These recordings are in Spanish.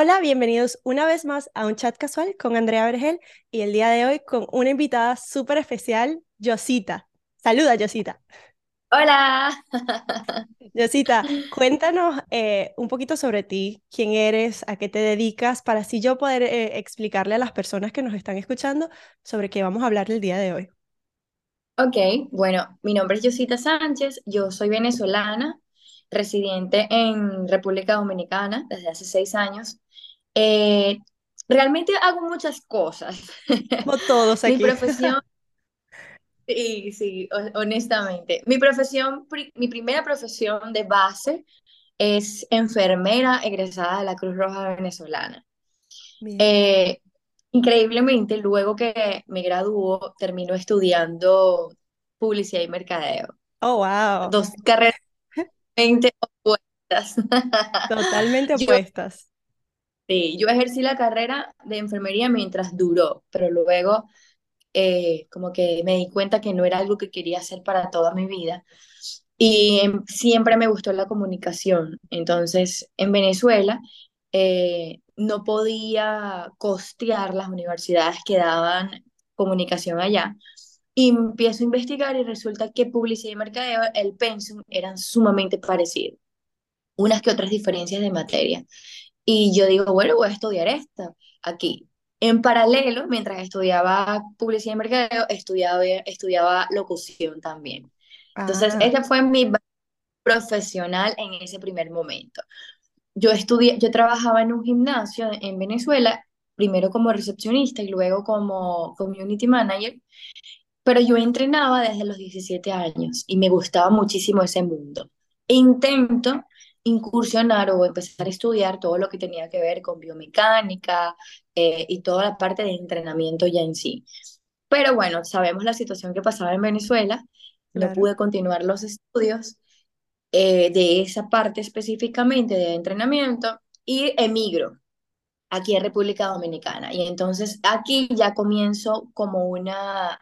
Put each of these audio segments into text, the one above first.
Hola, hola, bienvenidos una vez más a un chat casual con Andrea Vergel y el día de hoy con una invitada súper especial, Yosita. Saluda, Yosita. Hola. Yosita, cuéntanos eh, un poquito sobre ti, quién eres, a qué te dedicas, para así yo poder eh, explicarle a las personas que nos están escuchando sobre qué vamos a hablar el día de hoy. Ok, bueno, mi nombre es Yosita Sánchez, yo soy venezolana, residente en República Dominicana desde hace seis años. Eh, realmente hago muchas cosas. Como todos Mi aquí. profesión, sí, sí, ho- honestamente. Mi profesión, mi primera profesión de base es enfermera egresada de la Cruz Roja Venezolana. Eh, increíblemente, luego que me graduó, termino estudiando publicidad y mercadeo. Oh, wow. Dos carreras opuestas. Totalmente opuestas. Sí, yo ejercí la carrera de enfermería mientras duró, pero luego eh, como que me di cuenta que no era algo que quería hacer para toda mi vida. Y em, siempre me gustó la comunicación. Entonces, en Venezuela eh, no podía costear las universidades que daban comunicación allá. Y empiezo a investigar y resulta que publicidad y mercadeo, el pensum, eran sumamente parecidos, unas que otras diferencias de materia. Y yo digo, bueno, voy a estudiar esta aquí. En paralelo, mientras estudiaba publicidad y mercadeo, estudiaba, estudiaba locución también. Entonces, Ah, ese fue mi profesional en ese primer momento. Yo estudié, yo trabajaba en un gimnasio en Venezuela, primero como recepcionista y luego como community manager, pero yo entrenaba desde los 17 años y me gustaba muchísimo ese mundo. E intento incursionar o empezar a estudiar todo lo que tenía que ver con biomecánica eh, y toda la parte de entrenamiento ya en sí. Pero bueno, sabemos la situación que pasaba en Venezuela, no claro. pude continuar los estudios eh, de esa parte específicamente de entrenamiento y emigro aquí en República Dominicana. Y entonces aquí ya comienzo como una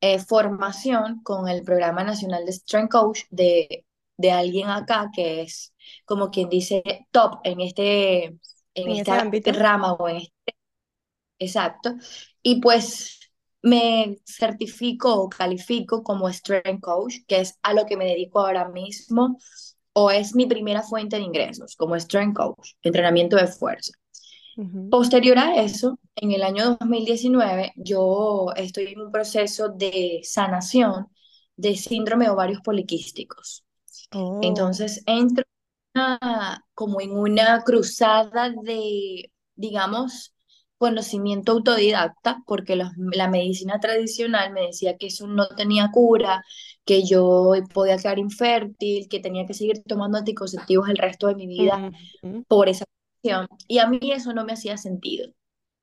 eh, formación con el Programa Nacional de Strength Coach de, de alguien acá que es como quien dice top en este en esta ámbito. rama o en este exacto y pues me certifico o califico como Strength Coach, que es a lo que me dedico ahora mismo o es mi primera fuente de ingresos como Strength Coach, entrenamiento de fuerza. Posterior a eso, en el año 2019, yo estoy en un proceso de sanación de síndrome de ovarios poliquísticos. Oh, Entonces, entro como en una cruzada de, digamos, conocimiento autodidacta, porque los- la medicina tradicional me decía que eso no tenía cura, que yo podía quedar infértil, que tenía que seguir tomando anticonceptivos el resto de mi vida por esa cuestión. Y a mí eso no me hacía sentido.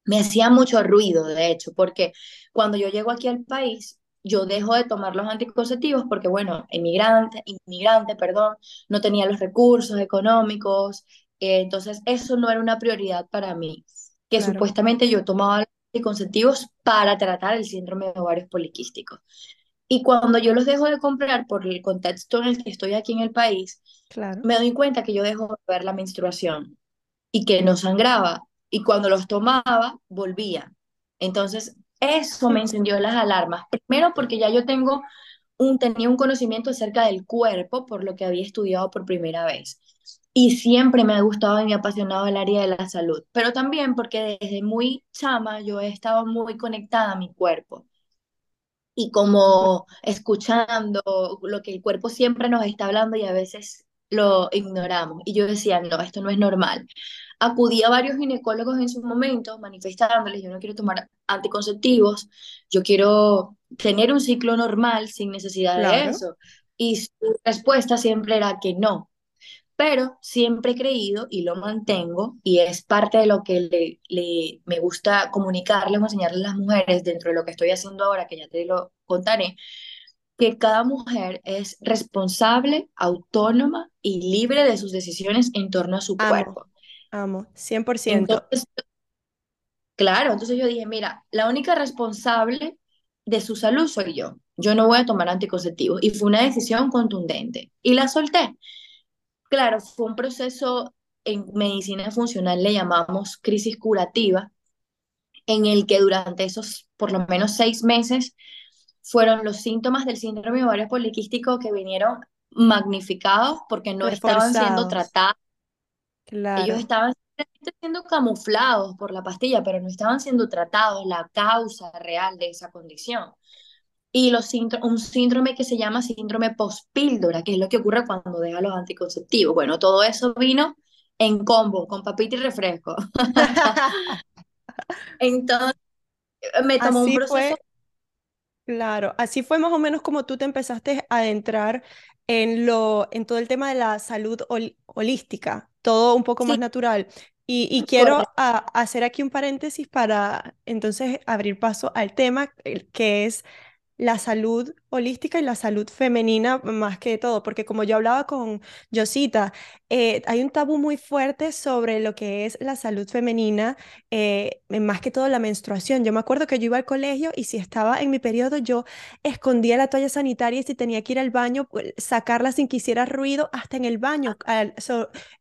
Me hacía mucho ruido, de hecho, porque cuando yo llego aquí al país, yo dejo de tomar los anticonceptivos porque, bueno, inmigrante, inmigrante, perdón, no tenía los recursos económicos, eh, entonces eso no era una prioridad para mí, que claro. supuestamente yo tomaba los anticonceptivos para tratar el síndrome de ovarios poliquísticos. Y cuando yo los dejo de comprar por el contexto en el que estoy aquí en el país, Claro. me doy cuenta que yo dejo de ver la menstruación y que no sangraba. Y cuando los tomaba, volvía. Entonces, eso me encendió las alarmas. Primero porque ya yo tengo un, tenía un conocimiento acerca del cuerpo, por lo que había estudiado por primera vez. Y siempre me ha gustado y me ha apasionado el área de la salud, pero también porque desde muy chama yo he estado muy conectada a mi cuerpo y como escuchando lo que el cuerpo siempre nos está hablando y a veces lo ignoramos. Y yo decía, no, esto no es normal. Acudí a varios ginecólogos en su momento manifestándoles, yo no quiero tomar anticonceptivos, yo quiero tener un ciclo normal sin necesidad de eso. Y su respuesta siempre era que no, pero siempre he creído y lo mantengo y es parte de lo que le, le- me gusta comunicarles o enseñarles a las mujeres dentro de lo que estoy haciendo ahora, que ya te lo contaré, que cada mujer es responsable, autónoma y libre de sus decisiones en torno a su Amo, cuerpo. Amo, 100%. Entonces, claro, entonces yo dije, mira, la única responsable de su salud soy yo. Yo no voy a tomar anticonceptivos y fue una decisión contundente y la solté. Claro, fue un proceso en medicina funcional le llamamos crisis curativa, en el que durante esos por lo menos seis meses fueron los síntomas del síndrome ovario poliquístico que vinieron magnificados porque no estaban siendo tratados. Ellos estaban siendo camuflados por la pastilla, pero no estaban siendo tratados la causa real de esa condición. Y los un síndrome que se llama síndrome postpíldora, que es lo que ocurre cuando deja los anticonceptivos. Bueno, todo eso vino en combo, con papita y refresco. Entonces, me tomó un proceso. claro, así fue más o menos como tú te empezaste a adentrar en, lo, en todo el tema de la salud holística, todo un poco más natural. Y, quiero hacer aquí un paréntesis para entonces abrir paso al tema que es la salud holística y la salud femenina más que todo, porque como yo hablaba con Josita, eh, hay un tabú muy fuerte sobre lo que es la salud femenina, eh, más que todo la menstruación. Yo me acuerdo que yo iba al colegio y si estaba en mi periodo, yo escondía la toalla sanitaria y si tenía que ir al baño, pues, sacarla sin que hiciera ruido, hasta en el baño,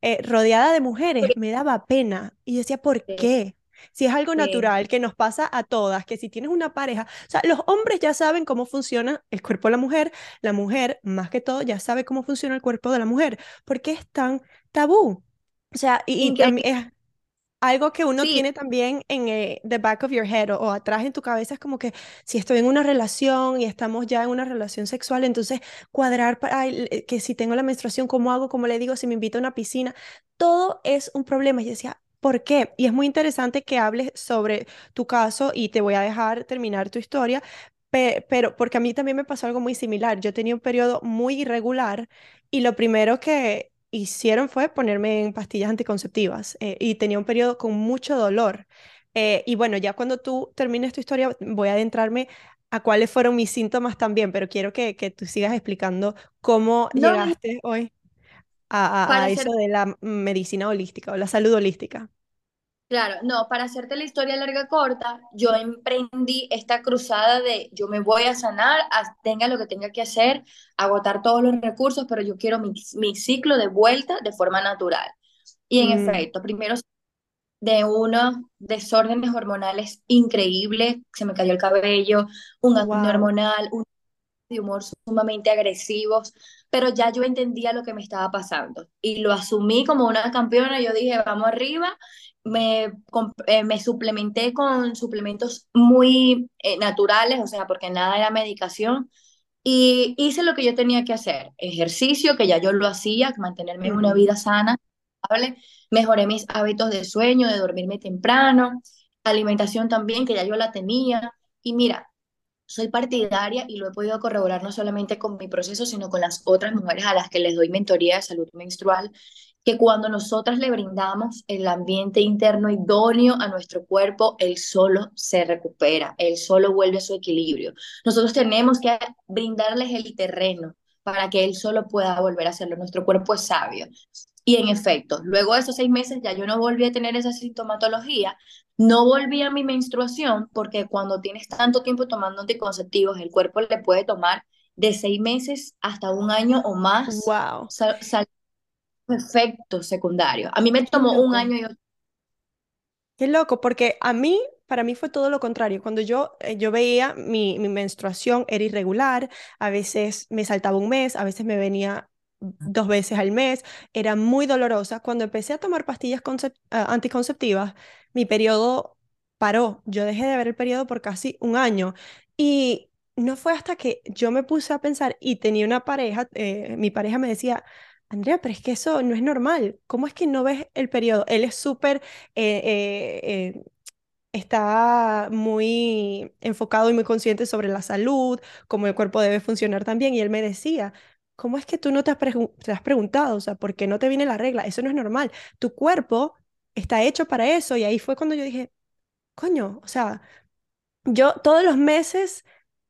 eh, rodeada de mujeres, me daba pena. Y decía, ¿por qué? Si es algo natural que nos pasa a todas, que si tienes una pareja, o sea, los hombres ya saben cómo funciona el cuerpo de la mujer, la mujer, más que todo, ya sabe cómo funciona el cuerpo de la mujer. ¿Por qué es tan tabú? O sea, y, es algo que uno tiene también en eh, the back of your head o, atrás en tu cabeza es como que si estoy en una relación y estamos ya en una relación sexual, entonces cuadrar para que si tengo la menstruación, ¿cómo hago? ¿Cómo le digo? Si me invito a una piscina, todo es un problema. Y decía, ¿Por qué? Y es muy interesante que hables sobre tu caso y te voy a dejar terminar tu historia, pero porque a mí también me pasó algo muy similar. Yo tenía un periodo muy irregular y lo primero que hicieron fue ponerme en pastillas anticonceptivas eh, y tenía un periodo con mucho dolor. Eh, y bueno, ya cuando tú termines tu historia, voy a adentrarme a cuáles fueron mis síntomas también, pero quiero que, que tú sigas explicando cómo llegaste hoy a, eso de la medicina holística o la salud holística. Claro, no, para hacerte la historia larga corta, yo emprendí esta cruzada de yo me voy a sanar, tenga lo que tenga que hacer, agotar todos los recursos, pero yo quiero mi, ciclo de vuelta de forma natural. Y en mm. efecto, primero de unos desórdenes hormonales increíbles, se me cayó el cabello, un acné hormonal, un de humor sumamente agresivos, pero ya yo entendía lo que me estaba pasando y lo asumí como una campeona. Yo dije, vamos arriba, me, eh, me suplementé con suplementos muy eh, naturales, o sea, porque nada era medicación. Y hice lo que yo tenía que hacer, ejercicio, que ya yo lo hacía, mantenerme en una vida sana, mejoré mis hábitos de sueño, de dormirme temprano, alimentación también, que ya yo la tenía. Y mira, soy partidaria y lo he podido corroborar no solamente con mi proceso, sino con las otras mujeres a las que les doy mentoría de salud menstrual, que cuando nosotras le brindamos el ambiente interno idóneo a nuestro cuerpo, él solo se recupera, él solo vuelve a su equilibrio. Nosotros tenemos que brindarles el terreno para que él solo pueda volver a hacerlo. Nuestro cuerpo es sabio. Y en efecto, luego de esos seis meses ya yo no volví a tener esa sintomatología, no volví a mi menstruación porque cuando tienes tanto tiempo tomando anticonceptivos, el cuerpo le puede tomar de seis meses hasta un año o más wow. sal efectos secundarios. A mí me tomó un año y Qué loco, porque a mí, para mí fue todo lo contrario. Cuando yo, eh, yo veía mi, mi menstruación era irregular, a veces me saltaba un mes, a veces me venía dos veces al mes, era muy dolorosa. Cuando empecé a tomar pastillas ah, anticonceptivas, mi periodo paró. Yo dejé de ver el periodo por casi un año. Y no fue hasta que yo me puse a pensar y tenía una pareja, eh, mi pareja me decía, Andrea, pero es que eso no es normal. ¿Cómo es que no ves el periodo? Él es súper, eh, eh, está muy enfocado y muy consciente sobre la salud, cómo el cuerpo debe funcionar también. Y él me decía, ¿cómo es que tú no te has, te has preguntado? O sea, ¿por qué no te viene la regla? Eso no es normal. Tu cuerpo está hecho para eso. Y ahí fue cuando yo dije, coño, o sea, yo todos los meses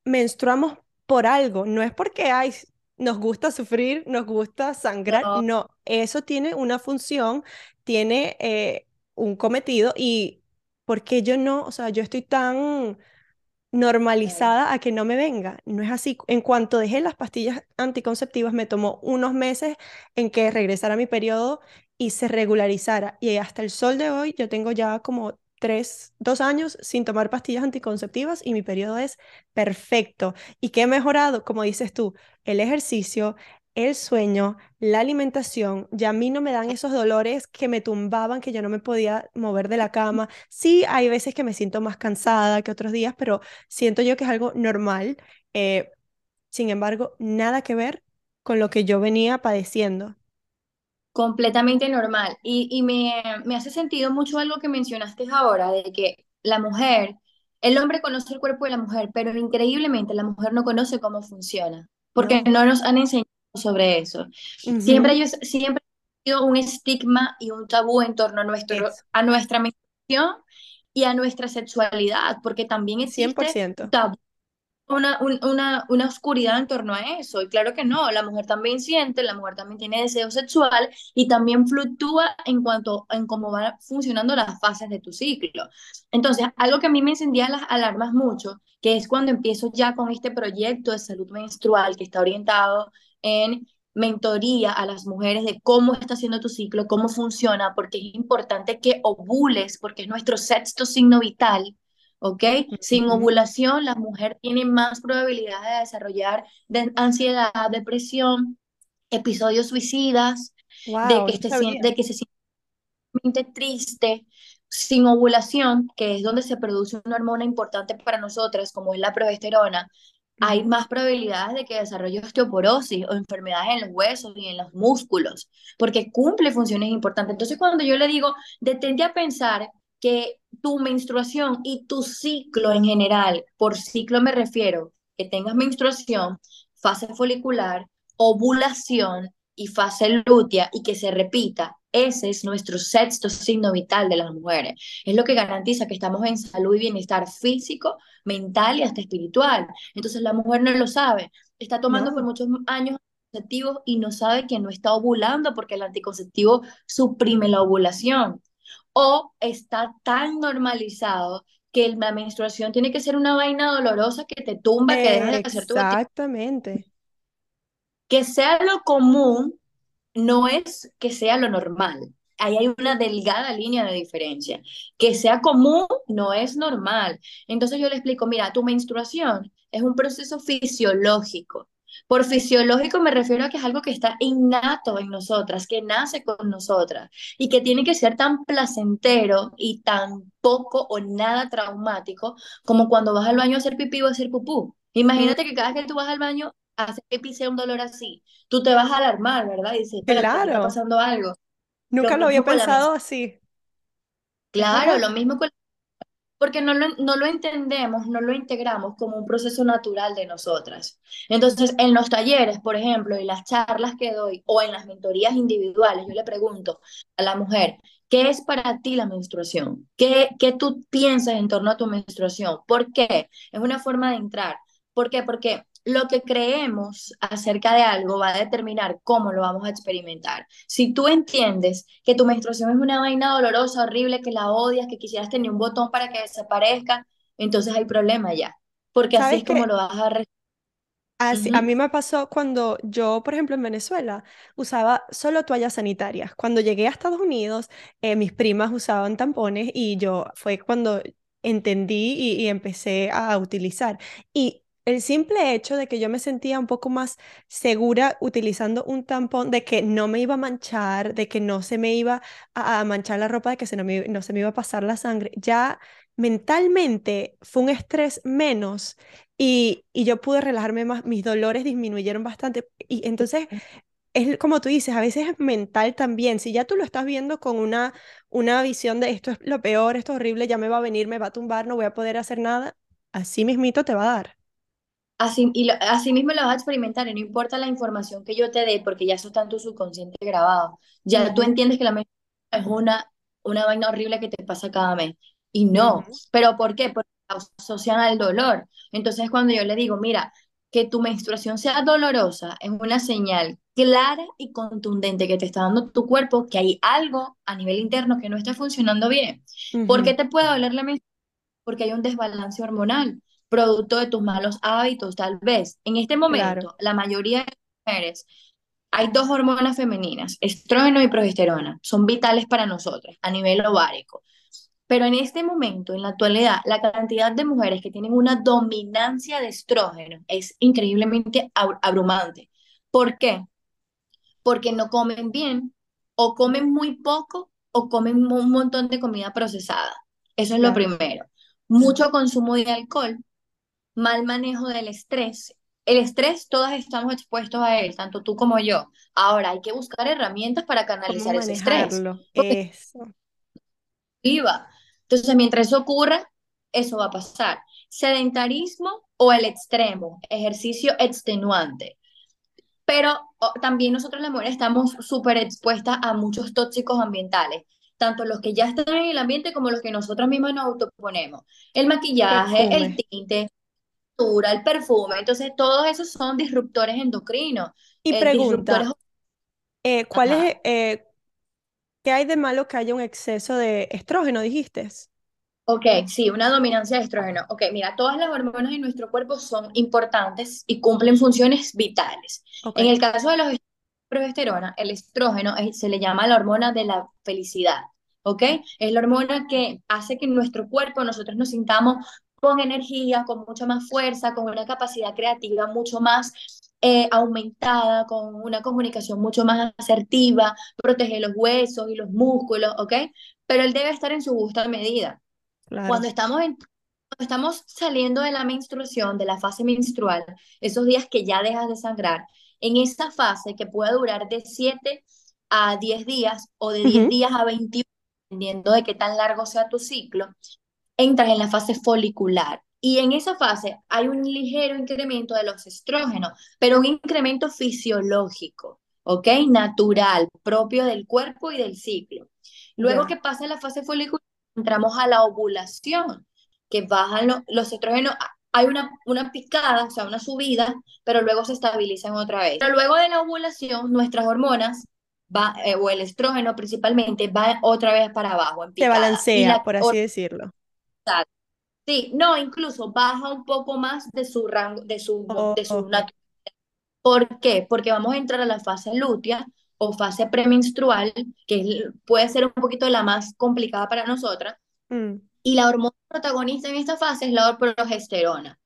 menstruamos por algo, no es porque hay, nos gusta sufrir, nos gusta sangrar, no, eso tiene una función, tiene eh, un cometido y ¿por qué yo no? O sea, yo estoy tan normalizada a que no me venga. No es así. En cuanto dejé las pastillas anticonceptivas, me tomó unos meses en que regresara mi periodo y se regularizara. Y hasta el sol de hoy yo tengo ya como dos años sin tomar pastillas anticonceptivas y mi periodo es perfecto. ¿Y qué he mejorado? Como dices tú, el ejercicio, el sueño, la alimentación, ya a mí no me dan esos dolores que me tumbaban, que yo no me podía mover de la cama. Sí, hay veces que me siento más cansada que otros días, pero siento yo que es algo normal. Eh, sin embargo, nada que ver con lo que yo venía padeciendo. Completamente normal. Y, y me, me hace sentido mucho algo que mencionaste ahora, de que la mujer, el hombre conoce el cuerpo de la mujer, pero increíblemente la mujer no conoce cómo funciona, porque No. no nos han enseñado sobre eso. Siempre, Ujú, ellos, siempre ha sido un estigma y un tabú en torno a, nuestro, Eso, a nuestra menstruación y a nuestra sexualidad, porque también existe ciento tabú una, un- una, una oscuridad en torno a eso. Y claro que no, la mujer también siente, la mujer también tiene deseo sexual y también fluctúa en cuanto en cómo van funcionando las fases de tu ciclo. Entonces, algo que a mí me encendía las alarmas mucho, que es cuando empiezo ya con este proyecto de salud menstrual que está orientado en mentoría a las mujeres de cómo está haciendo tu ciclo, cómo funciona, porque es importante que ovules, porque es nuestro sexto signo vital ¿ok? Sin ovulación, la mujer tiene más probabilidad de desarrollar de ansiedad, depresión, episodios suicidas, de que, de que se siente triste. Sin ovulación, que es donde se produce una hormona importante para nosotras, como es la progesterona, hay más probabilidades de que desarrolle osteoporosis o enfermedades en los huesos y en los músculos, porque cumple funciones importantes. Entonces, cuando yo le digo, detente a pensar que tu menstruación y tu ciclo en general, por ciclo me refiero, que tengas menstruación, fase folicular, ovulación y fase lútea y que se repita, ese es nuestro sexto signo vital de las mujeres. Es lo que garantiza que estamos en salud y bienestar físico, mental y hasta espiritual. Entonces la mujer no lo sabe, está tomando por muchos años anticonceptivos y no sabe que no está ovulando porque el anticonceptivo suprime la ovulación. O está tan normalizado que la menstruación tiene que ser una vaina dolorosa que te tumba, que dejas de hacer tu exactamente. Que sea lo común no es que sea lo normal. Ahí hay una delgada línea de diferencia. Que sea común no es normal. Entonces yo le explico, mira, tu menstruación es un proceso fisiológico. Por fisiológico me refiero a que es algo que está innato en nosotras, que nace con nosotras y que tiene que ser tan placentero y tan poco o nada traumático como cuando vas al baño a hacer pipí o a hacer pupú. Imagínate que cada vez que tú vas al baño a hacer pipí sea un dolor así tú te vas a alarmar, ¿verdad? Y dices, me está claro, pasando algo. Nunca lo había pensado así. Claro, lo mismo con... Porque no lo, entendemos, no lo integramos como un proceso natural de nosotras. Entonces, en los talleres, por ejemplo, y las charlas que doy, o en las mentorías individuales, yo le pregunto a la mujer, ¿qué es para ti la menstruación? ¿Qué, qué tú piensas en torno a tu menstruación? ¿Por qué? Es una forma de entrar. ¿Por qué? Porque lo que creemos acerca de algo va a determinar cómo lo vamos a experimentar. Si tú entiendes que tu menstruación es una vaina dolorosa, horrible, que la odias, que quisieras tener un botón para que desaparezca, entonces hay problema ya, porque así ¿Sabes es como lo vas a... Así, a mí me pasó cuando yo, por ejemplo, en Venezuela usaba solo toallas sanitarias. Cuando llegué a Estados Unidos, eh, mis primas usaban tampones y yo fue cuando entendí y, y empecé a utilizar. Y el simple hecho de que yo me sentía un poco más segura utilizando un tampón, de que no me iba a manchar, de que no se me iba a, a manchar la ropa, de que se no, me- no se me iba a pasar la sangre, ya mentalmente fue un estrés menos y, y yo pude relajarme más, mis dolores disminuyeron bastante. Y entonces, es como tú dices, a veces es mental también. Si ya tú lo estás viendo con una, una visión de esto es lo peor, esto es horrible, ya me va a venir, me va a tumbar, no voy a poder hacer nada, así mismito te va a dar. Así, y lo- así mismo lo vas a experimentar y no importa la información que yo te dé, porque ya eso está en tu subconsciente grabado. Ya tú entiendes que la menstruación es una, una vaina horrible que te pasa cada mes. Y no. ujú. ¿Pero por qué? Porque asocian al dolor. Entonces, cuando yo le digo, mira, que tu menstruación sea dolorosa, es una señal clara y contundente que te está dando tu cuerpo que hay algo a nivel interno que no está funcionando bien. ¿Por qué te puede doler la menstruación? porque hay un desbalance hormonal, producto de tus malos hábitos, tal vez. En este Claro. momento, la mayoría de mujeres hay dos hormonas femeninas, estrógeno y progesterona. Son vitales para nosotras a nivel ovárico. Pero en este momento, en la actualidad, la cantidad de mujeres que tienen una dominancia de estrógeno es increíblemente abrumante. ¿Por qué? Porque no comen bien o comen muy poco o comen un montón de comida procesada. Eso es lo primero. Mucho consumo de alcohol, mal manejo del estrés. El estrés, todas estamos expuestos a él, tanto tú como yo. Ahora hay que buscar herramientas para canalizar ese estrés. Eso. Viva. Entonces, mientras eso ocurra, eso va a pasar. Sedentarismo o el extremo, ejercicio extenuante. Pero también nosotros las mujeres estamos súper expuestas a muchos tóxicos ambientales, tanto los que ya están en el ambiente como los que nosotros mismos nos autoponemos. El maquillaje, el tinte, el perfume. Entonces, todos esos son disruptores endocrinos. Y eh, pregunta, eh, ¿cuál es, eh, qué hay de malo que haya un exceso de estrógeno, dijiste? Ok, sí, una dominancia de estrógeno. Ok, mira, todas las hormonas en nuestro cuerpo son importantes y cumplen funciones vitales. En el caso de los progesterona, el estrógeno se le llama la hormona de la felicidad. ¿ok? Es la hormona que hace que en nuestro cuerpo nosotros nos sintamos con energía, con mucha más fuerza, con una capacidad creativa mucho más eh, aumentada, con una comunicación mucho más asertiva, protege los huesos y los músculos, ¿ok? Pero él debe estar en su justa medida. Cuando estamos en, estamos saliendo de la menstruación, de la fase menstrual, esos días que ya dejas de sangrar, en esa fase que puede durar de 7 a 10 días o de 10 días a 21, dependiendo de qué tan largo sea tu ciclo, entras en la fase folicular. Y en esa fase hay un ligero incremento de los estrógenos, pero un incremento fisiológico, ¿ok? Natural, propio del cuerpo y del ciclo. Luego que pasa la fase folicular, entramos a la ovulación, que bajan los estrógenos, hay una, una picada, o sea, una subida, pero luego se estabilizan otra vez. Pero luego de la ovulación, nuestras hormonas, va, eh, o el estrógeno principalmente, va otra vez para abajo. En se balancea, por así decirlo. Sí, no, incluso baja un poco más de su rango, de su, de su naturaleza. ¿Por qué? Porque vamos a entrar a la fase lútea o fase premenstrual, que puede ser un poquito la más complicada para nosotras, mm. y la hormona protagonista en esta fase es la progesterona.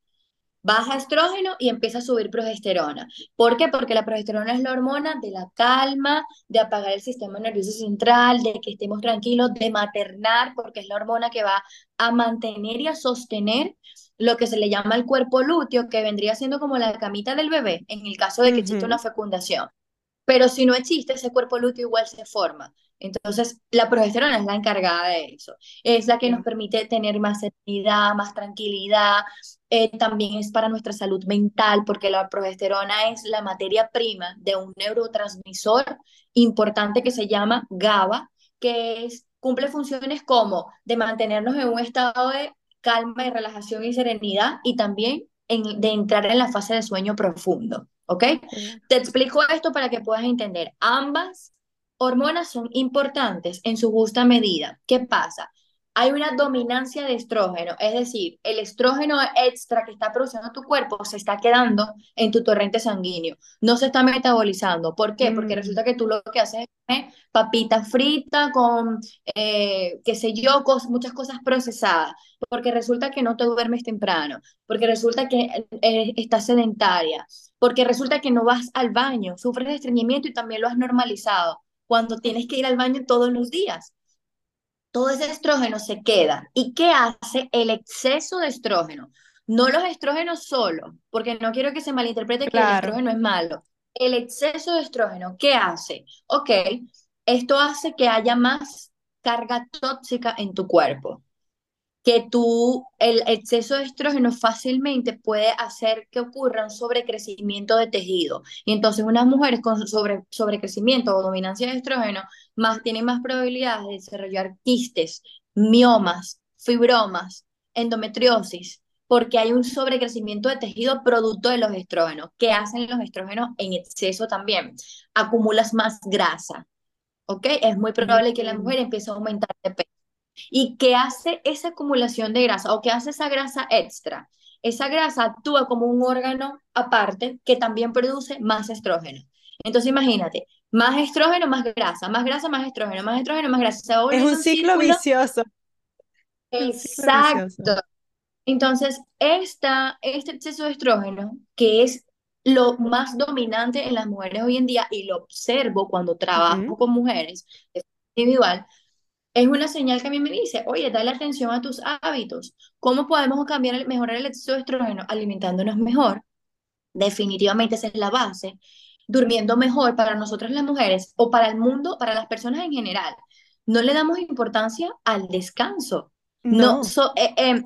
Baja estrógeno y empieza a subir progesterona. ¿Por qué? Porque la progesterona es la hormona de la calma, de apagar el sistema nervioso central, de que estemos tranquilos, de maternar, porque es la hormona que va a mantener y a sostener lo que se le llama el cuerpo lúteo, que vendría siendo como la camita del bebé, en el caso de que exista una fecundación. Pero si no existe, ese cuerpo lúteo igual se forma. Entonces, la progesterona es la encargada de eso. Es la que nos permite tener más serenidad, más tranquilidad. Eh, también es para nuestra salud mental, porque la progesterona es la materia prima de un neurotransmisor importante que se llama GABA, que es, cumple funciones como de mantenernos en un estado de calma y relajación y serenidad y también de entrar en la fase de sueño profundo. ¿Ok? Te explico esto para que puedas entender. Ambas hormonas son importantes en su justa medida. ¿Qué pasa? Hay una dominancia de estrógeno, es decir, el estrógeno extra que está produciendo tu cuerpo se está quedando en tu torrente sanguíneo, no se está metabolizando. ¿Por qué? Porque mm. resulta que tú lo que haces es comer papita frita con, eh, qué sé yo, muchas cosas procesadas, porque resulta que no te duermes temprano, porque resulta que eh, estás sedentaria, porque resulta que no vas al baño, sufres de estreñimiento y también lo has normalizado, cuando tienes que ir al baño todos los días. Todo ese estrógeno se queda. ¿Y qué hace el exceso de estrógeno? No los estrógenos solo, porque no quiero que se malinterprete que el estrógeno es malo. El exceso de estrógeno, ¿qué hace? Ok, esto hace que haya más carga tóxica en tu cuerpo que tú, el exceso de estrógeno fácilmente puede hacer que ocurra un sobrecrecimiento de tejido. Y entonces unas mujeres con sobre, sobrecrecimiento o dominancia de estrógeno más, tienen más probabilidades de desarrollar quistes, miomas, fibromas, endometriosis, porque hay un sobrecrecimiento de tejido producto de los estrógenos. ¿Qué hacen los estrógenos en exceso también? Acumulas más grasa. ¿Ok? Es muy probable que la mujer empiece a aumentar de peso. ¿Y qué hace esa acumulación de grasa o qué hace esa grasa extra? Esa grasa actúa como un órgano aparte que también produce más estrógeno. Entonces imagínate, más estrógeno, más grasa, más grasa, más estrógeno, más estrógeno, más grasa. Es un ciclo círculo. vicioso. Exacto. Entonces, esta, este exceso de estrógeno, que es lo más dominante en las mujeres hoy en día, y lo observo cuando trabajo con mujeres de forma individual, es una señal que a mí me dice, oye, dale atención a tus hábitos. ¿Cómo podemos cambiar, el- mejorar el exceso de estrógeno? Alimentándonos mejor. Definitivamente esa es la base. Durmiendo mejor para nosotras las mujeres o para el mundo, para las personas en general. No le damos importancia al descanso. No, No. so- eh, eh,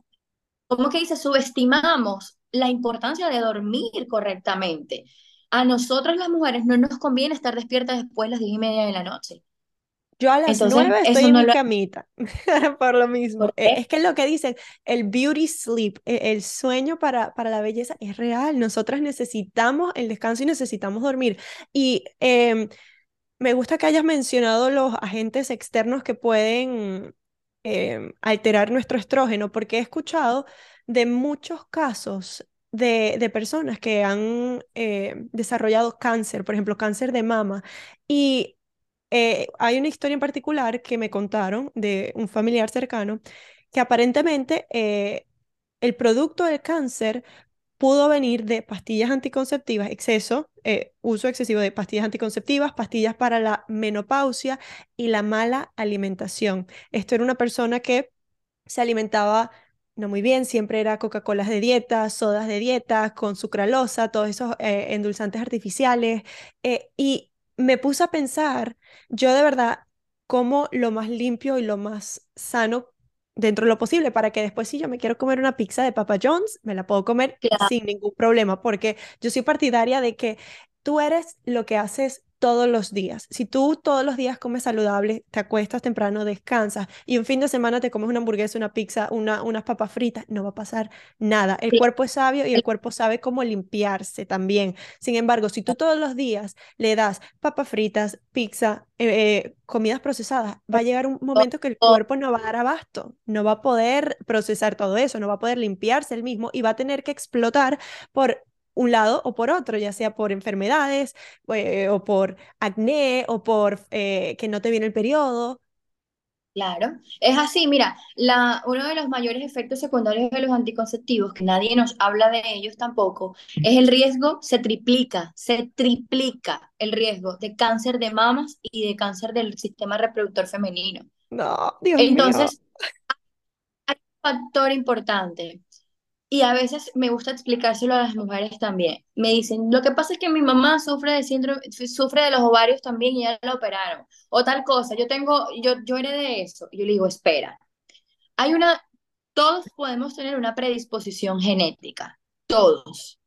¿cómo que dice? Subestimamos la importancia de dormir correctamente. A nosotras las mujeres no nos conviene estar despiertas después de las diez y media de la noche. Yo a las nueve estoy en no mi lo camita, por lo mismo. Eh, es Es que lo que dicen, el beauty sleep, e- el sueño para, para la belleza es real. Nosotras necesitamos el descanso y necesitamos dormir. Y em, me gusta que hayas mencionado los agentes externos que pueden em, alterar nuestro estrógeno, porque he escuchado de muchos casos de, de personas que han eh, desarrollado cáncer, por ejemplo, cáncer de mama. Y eh, hay una historia en particular que me contaron de un familiar cercano que aparentemente eh, el producto del cáncer pudo venir de pastillas anticonceptivas, exceso, eh, uso excesivo de pastillas anticonceptivas, pastillas para la menopausia y la mala alimentación. Esto era una persona que se alimentaba no muy bien, siempre era Coca-Colas de dieta, sodas de dieta, con sucralosa, todos esos eh, endulzantes artificiales. eh, y me puse a pensar, yo de verdad, como lo más limpio y lo más sano dentro de lo posible, para que después si yo me quiero comer una pizza de Papa John's, me la puedo comer claro, sin ningún problema, porque yo soy partidaria de que tú eres lo que haces todos los días. Si tú todos los días comes saludable, te acuestas temprano, descansas y un fin de semana te comes una hamburguesa, una pizza, una, unas papas fritas, no va a pasar nada. El cuerpo es sabio y el cuerpo sabe cómo limpiarse también. Sin embargo, si tú todos los días le das papas fritas, pizza, eh, eh, comidas procesadas, va a llegar un momento que el cuerpo no va a dar abasto, no va a poder procesar todo eso, no va a poder limpiarse el mismo y va a tener que explotar por un lado o por otro, ya sea por enfermedades eh, o por acné o por eh, que no te viene el periodo. Claro, es así, mira, la, uno de los mayores efectos secundarios de los anticonceptivos, que nadie nos habla de ellos tampoco, es el riesgo, se triplica, se triplica el riesgo de cáncer de mamas y de cáncer del sistema reproductor femenino. No, Dios mío. Entonces, hay un factor importante y a veces me gusta explicárselo a las mujeres también. Me dicen, lo que pasa es que mi mamá sufre de síndrome, sufre de los ovarios también y ya la operaron. O tal cosa, yo tengo, yo, yo heredé eso. Y yo le digo, espera, hay una, todos podemos tener una predisposición genética, todos,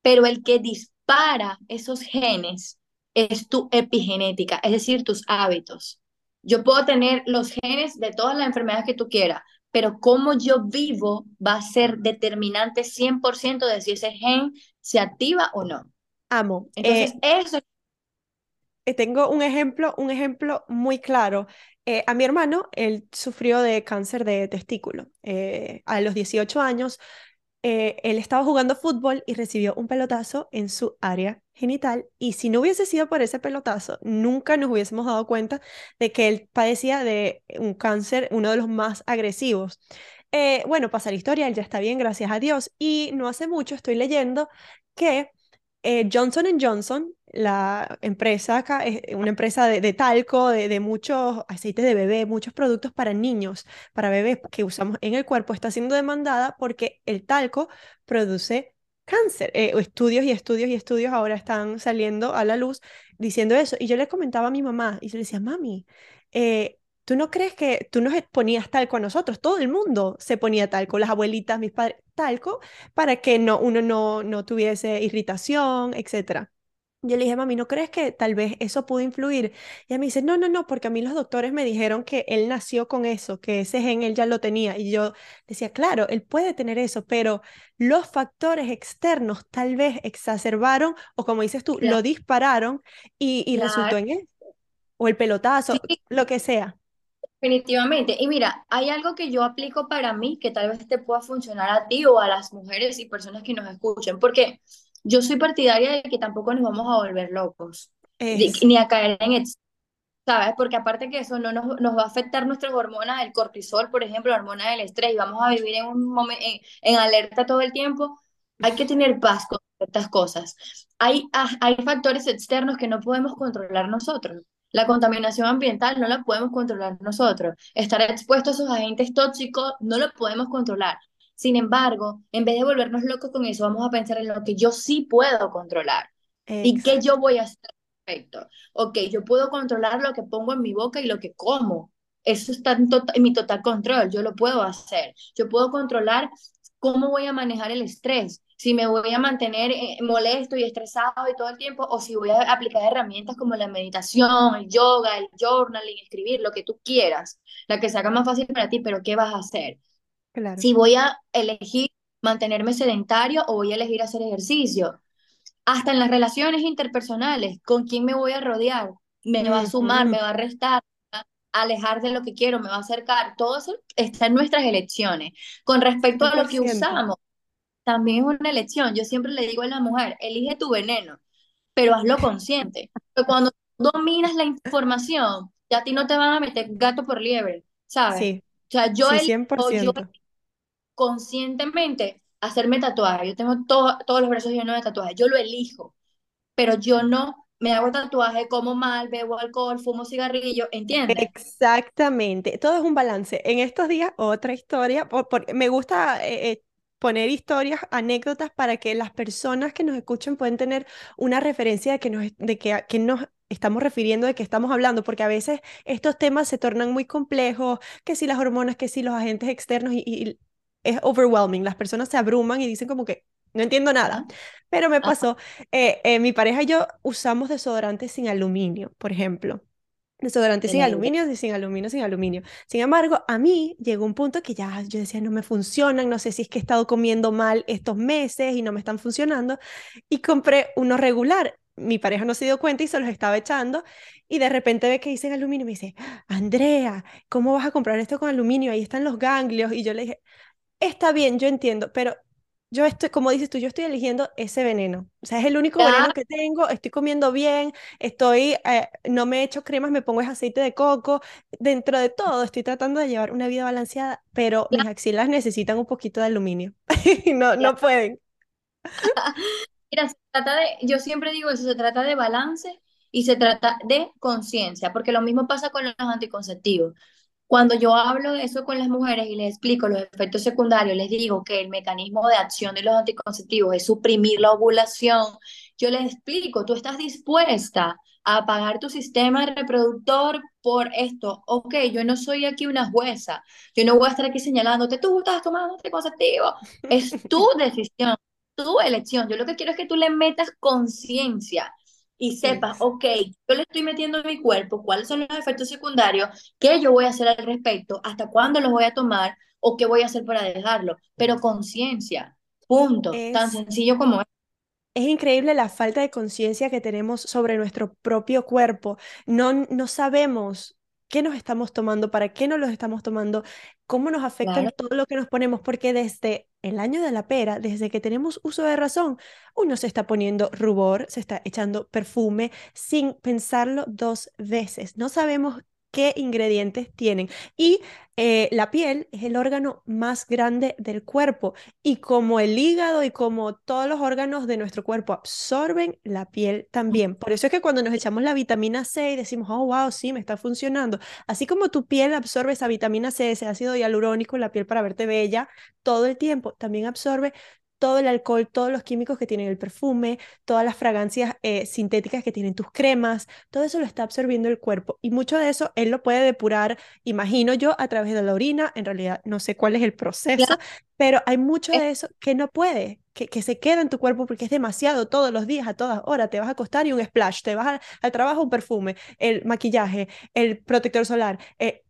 pero el que dispara esos genes es tu epigenética, es decir, tus hábitos. Yo puedo tener los genes de todas las enfermedades que tú quieras, pero cómo yo vivo va a ser determinante 100% de si ese gen se activa o no. Amo. Entonces, Eh, eso, eh, tengo un ejemplo, un ejemplo muy claro. Eh, a mi hermano, él sufrió de cáncer de testículo. Eh, a los 18 años, eh, él estaba jugando fútbol y recibió un pelotazo en su área genital. Y si no hubiese sido por ese pelotazo, nunca nos hubiésemos dado cuenta de que él padecía de un cáncer, uno de los más agresivos. Eh, bueno, pasa la historia, él ya está bien, gracias a Dios. Y no hace mucho estoy leyendo que eh, Johnson Johnson, la empresa acá, una empresa de, talco, de, de muchos aceites de bebé, muchos productos para niños, para bebés que usamos en el cuerpo, está siendo demandada porque el talco produce cáncer. Eh, estudios y estudios y estudios ahora están saliendo a la luz diciendo eso. Y yo le comentaba a mi mamá y yo le decía, mami, eh, ¿Tú no crees que tú nos ponías talco a nosotros? Todo el mundo se ponía talco, las abuelitas, mis padres, talco para que no, uno no, no tuviese irritación, etcétera. Yo le dije, mami, ¿no crees que tal vez eso pudo influir? Y ella me dice, no, no, no, porque a mí los doctores me dijeron que él nació con eso, que ese gen él ya lo tenía. Y yo decía, claro, él puede tener eso, pero los factores externos tal vez exacerbaron o como dices tú, claro, lo dispararon y, y resultó en él. O el sí, pelotazo, lo que sea. Definitivamente. Y mira, hay algo que yo aplico para mí que tal vez te pueda funcionar a ti o a las mujeres y personas que nos escuchen, porque yo soy partidaria de que tampoco nos vamos a volver locos. Ni a caer en ¿sabes? Porque aparte que eso no nos, nos va a afectar nuestras hormonas, el cortisol, por ejemplo, la hormona del estrés, y vamos a vivir en un momento, en, en, alerta todo el tiempo, hay que tener paz con estas cosas. Hay, ah, hay factores externos que no podemos controlar nosotros. La contaminación ambiental no la podemos controlar nosotros. Estar expuestos a esos agentes tóxicos no lo podemos controlar. Sin embargo, en vez de volvernos locos con eso, vamos a pensar en lo que yo sí puedo controlar. ¿Y qué yo voy a hacer Perfecto. Ok, yo puedo controlar lo que pongo en mi boca y lo que como. Eso está en, en, mi total control, yo lo puedo hacer. Yo puedo controlar cómo voy a manejar el estrés, si me voy a mantener eh, molesto y estresado y todo el tiempo, o si voy a aplicar herramientas como la meditación, el yoga, el journaling, escribir, lo que tú quieras, la que se haga más fácil para ti, pero ¿qué vas a hacer? claro. Si voy a elegir mantenerme sedentario o voy a elegir hacer ejercicio hasta en las relaciones interpersonales, con quién me voy a rodear, me va a sumar, me va a restar, alejar de lo que quiero, me va a acercar, todo eso está en nuestras elecciones. Con respecto a lo que usamos, también es una elección. Yo siempre le digo a la mujer, elige tu veneno, pero hazlo consciente. Porque cuando dominas la información, ya a ti no te van a meter gato por liebre, ¿sabes? Sí. O sea, yo, sí, 100%. yo conscientemente hacerme tatuaje. Yo tengo todo, todos los brazos llenos de tatuajes. Yo lo elijo, pero yo no me hago tatuaje, como mal, bebo alcohol, fumo cigarrillo, ¿entiendes? Exactamente. Todo es un balance. En estos días, otra historia. Por, por, me gusta eh, eh, poner historias, anécdotas para que las personas que nos escuchen puedan tener una referencia de que nos, de que, que nos estamos refiriendo, de que estamos hablando, porque a veces estos temas se tornan muy complejos, que si las hormonas, que si los agentes externos y, y es overwhelming, las personas se abruman y dicen como que no entiendo nada. Pero me pasó, eh, eh, mi pareja y yo usamos desodorantes sin aluminio, por ejemplo. Desodorante sin aluminio, sin aluminio, sin aluminio. Sin embargo, a mí llegó un punto que ya yo decía, no me funcionan, no sé si es que he estado comiendo mal estos meses y no me están funcionando. Y compré uno regular. Mi pareja no se dio cuenta y se los estaba echando. Y de repente ve que dicen aluminio y me dice, Andrea, ¿cómo vas a comprar esto con aluminio? Ahí están los ganglios. Y yo le dije, está bien, yo entiendo, pero yo estoy, como dices tú, yo estoy eligiendo ese veneno. O sea, es el único veneno que tengo, estoy comiendo bien, estoy, eh, no me he hecho cremas, me pongo aceite de coco. Dentro de todo, estoy tratando de llevar una vida balanceada, pero mis axilas necesitan un poquito de aluminio. no, no pueden. Mira, se trata de, yo siempre digo eso, se trata de balance y se trata de conciencia, porque lo mismo pasa con los anticonceptivos. Cuando yo hablo de eso con las mujeres y les explico los efectos secundarios, les digo que el mecanismo de acción de los anticonceptivos es suprimir la ovulación, yo les explico, tú estás dispuesta a apagar tu sistema reproductor por esto. Ok, yo no soy aquí una jueza, yo no voy a estar aquí señalándote, tú estás tomando anticonceptivo. Es tu decisión, tu elección. Yo lo que quiero es que tú le metas conciencia y sepas, ok, yo le estoy metiendo en mi cuerpo, cuáles son los efectos secundarios, qué yo voy a hacer al respecto, hasta cuándo los voy a tomar o qué voy a hacer para dejarlo. Pero conciencia, punto, es, tan sencillo como es. Es increíble la falta de conciencia que tenemos sobre nuestro propio cuerpo. No, no sabemos qué nos estamos tomando, para qué nos los estamos tomando, cómo nos afecta claro. todo lo que nos ponemos, porque desde el año de la pera, desde que tenemos uso de razón, uno se está poniendo rubor, se está echando perfume sin pensarlo dos veces. No sabemos qué ingredientes tienen. Y eh, la piel es el órgano más grande del cuerpo y como el hígado y como todos los órganos de nuestro cuerpo absorben la piel también. Por eso es que cuando nos echamos la vitamina C y decimos, oh, wow, sí, me está funcionando. Así como tu piel absorbe esa vitamina C, ese ácido hialurónico en la piel para verte bella todo el tiempo, también absorbe todo el alcohol, todos los químicos que tienen el perfume, todas las fragancias eh, sintéticas que tienen tus cremas, todo eso lo está absorbiendo el cuerpo. Y mucho de eso él lo puede depurar, imagino yo, a través de la orina, en realidad no sé cuál es el proceso, pero hay mucho de eso que no puede, que, que, se queda en tu cuerpo porque es demasiado todos los días, a todas horas, te vas a acostar y un splash, te vas a, al trabajo un perfume, el maquillaje, el protector solar, eh,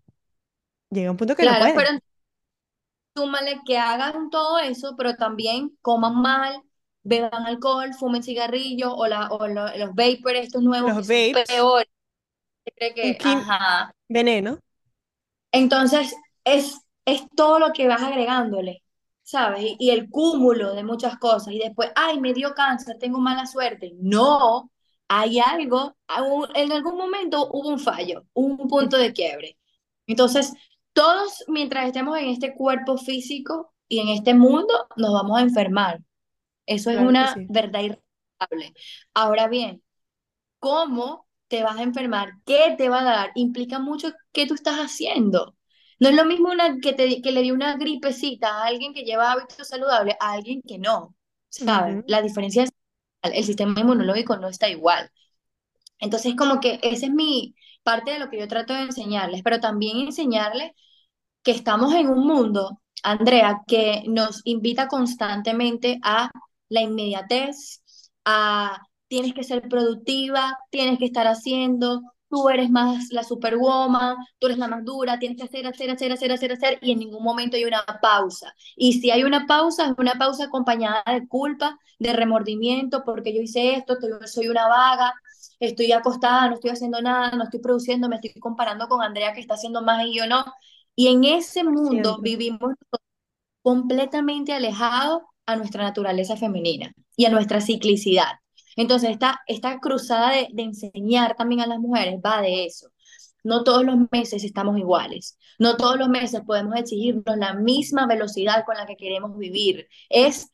llega un punto que claro, no puede. Súmale que hagan todo eso, pero también coman mal, beban alcohol, fumen cigarrillos o, la, o lo, los vapors estos nuevos los que vapes, son peores. Que, ajá. Veneno. Entonces, es, es todo lo que vas agregándole, ¿sabes? Y, y, el cúmulo de muchas cosas. Y después, ay, me dio cáncer, tengo mala suerte. No, hay algo, en algún momento hubo un fallo, un punto de quiebre. Entonces, todos mientras estemos en este cuerpo físico y en este mundo, nos vamos a enfermar. Eso es una verdad irrefutable. Ahora bien, ¿cómo te vas a enfermar? ¿Qué te va a dar? Implica mucho qué tú estás haciendo. No es lo mismo una, que, te, que le dio una gripecita a alguien que lleva hábitos saludables a alguien que no. ¿Sabes? La diferencia es el sistema inmunológico no está igual. Entonces, como que esa es mi parte de lo que yo trato de enseñarles, pero también enseñarles que estamos en un mundo, Andrea, que nos invita constantemente a la inmediatez, a tienes que ser productiva, tienes que estar haciendo, tú eres más la superwoman, tú eres la más dura, tienes que hacer, hacer, hacer, hacer, hacer, hacer, y en ningún momento hay una pausa. Y si hay una pausa, es una pausa acompañada de culpa, de remordimiento, porque yo hice esto, soy una vaga, estoy acostada, no estoy haciendo nada, no estoy produciendo, me estoy comparando con Andrea que está haciendo más y yo no. Y en ese mundo vivimos completamente alejados a nuestra naturaleza femenina y a nuestra ciclicidad. Entonces, esta, esta cruzada de, de enseñar también a las mujeres va de eso. No todos los meses estamos iguales. No todos los meses podemos exigirnos la misma velocidad con la que queremos vivir. Es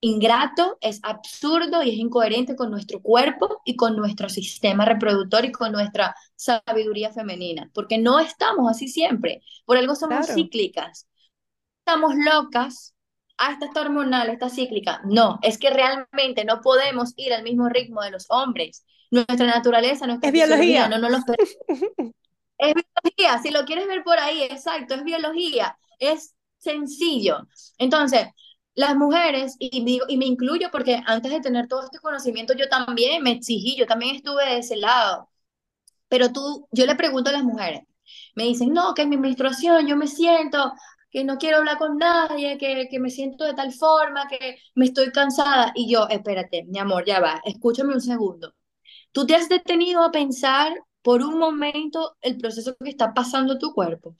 ingrato, es absurdo y es incoherente con nuestro cuerpo y con nuestro sistema reproductor y con nuestra sabiduría femenina, porque no estamos así siempre. Por algo somos cíclicas. Estamos locas ah, esta está hormonal, esta cíclica. No, es que realmente no podemos ir al mismo ritmo de los hombres. Nuestra naturaleza, nuestra es biología. no nos los Es biología, si lo quieres ver por ahí, exacto, es biología, es sencillo. Entonces, las mujeres, y, digo, y me incluyo porque antes de tener todo este conocimiento, yo también me exigí, yo también estuve de ese lado. Pero tú, yo le pregunto a las mujeres, me dicen, no, que es mi menstruación, yo me siento que no quiero hablar con nadie, que, que me siento de tal forma, que me estoy cansada. Y yo, espérate, mi amor, ya va, escúchame un segundo. ¿Tú te has detenido a pensar por un momento el proceso que está pasando tu cuerpo?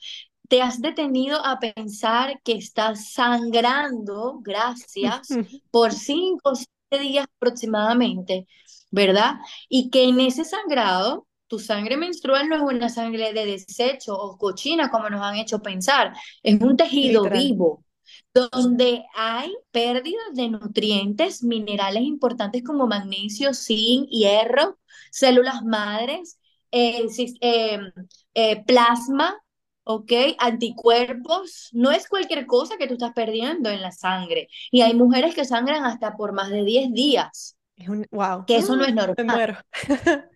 ¿Te has detenido a pensar que estás sangrando, gracias, por cinco o siete días aproximadamente, ¿verdad? Y que en ese sangrado tu sangre menstrual no es una sangre de desecho o cochina como nos han hecho pensar, es un tejido vivo donde hay pérdidas de nutrientes, minerales importantes como magnesio, zinc, hierro, células madres, eh, eh, eh, plasma, ¿ok? Anticuerpos, no es cualquier cosa que tú estás perdiendo en la sangre. Y hay mujeres que sangran hasta por más de 10 días. Es un, wow. Que eso no es normal. Me muero.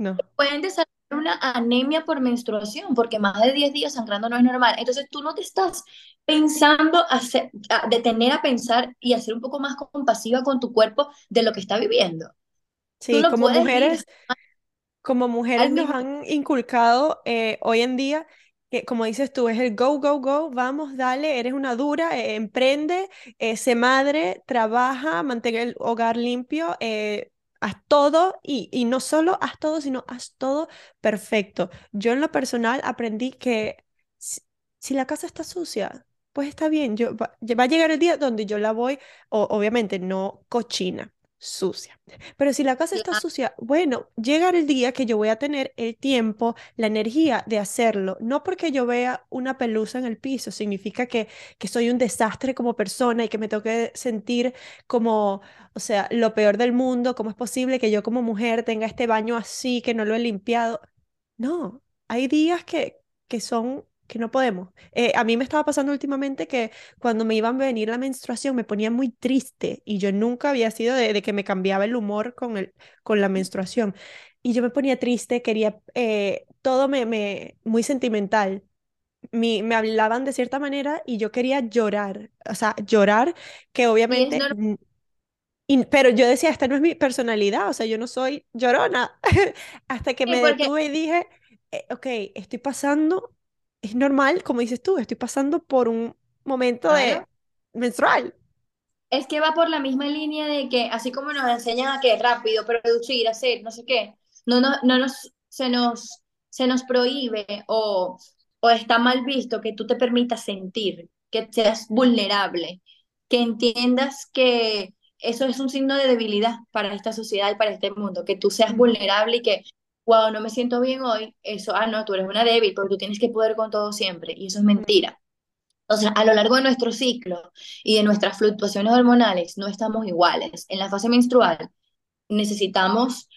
No. Pueden desarrollar una anemia por menstruación, porque más de 10 días sangrando no es normal. Entonces tú no te estás pensando hacer, a detener a pensar y hacer un poco más compasiva con tu cuerpo de lo que está viviendo. Sí, como mujeres, como mujeres nos han inculcado eh, hoy en día que, como dices tú, es el go, go, go, vamos, dale, eres una dura, eh, emprende, eh, se madre, trabaja, mantenga el hogar limpio, haz todo y, y no solo haz todo, sino haz todo perfecto. Yo en lo personal aprendí que si, la casa está sucia, pues está bien, yo, va, va, a llegar el día donde yo la voy, o, obviamente no cochina, sucia. Pero si la casa está sucia, bueno, llegará el día que yo voy a tener el tiempo, la energía de hacerlo. No porque yo vea una pelusa en el piso, significa que, que soy un desastre como persona y que me toque sentir como, o sea, lo peor del mundo, cómo es posible que yo como mujer tenga este baño así, que no lo he limpiado. No, hay días que, que son que no podemos. Eh, a mí me estaba pasando últimamente que cuando me iban a venir la menstruación me ponía muy triste y yo nunca había sido de, que me cambiaba el humor con, el, con la menstruación. Y yo me ponía triste, quería eh, todo me, me, muy sentimental. Me, me hablaban de cierta manera y yo quería llorar, o sea, llorar que obviamente... Y, pero yo decía, esta no es mi personalidad, o sea, yo no soy llorona. Hasta que me detuve y dije, eh, ok, estoy pasando es normal, como dices tú, estoy pasando por un momento de menstrual. Es que va por la misma línea de que, así como nos enseñan a que rápido, producir, hacer, no sé qué, no, no, no nos, se nos, se nos prohíbe o, o está mal visto que tú te permitas sentir, que seas vulnerable, que entiendas que, eso es un signo de debilidad para esta sociedad y para este mundo, que tú seas vulnerable y que, wow, no me siento bien hoy, eso, ah, no, tú eres una débil, porque tú tienes que poder con todo siempre, y eso es mentira. O sea, a lo largo de nuestro ciclo y de nuestras fluctuaciones hormonales no estamos iguales. En la fase menstrual necesitamos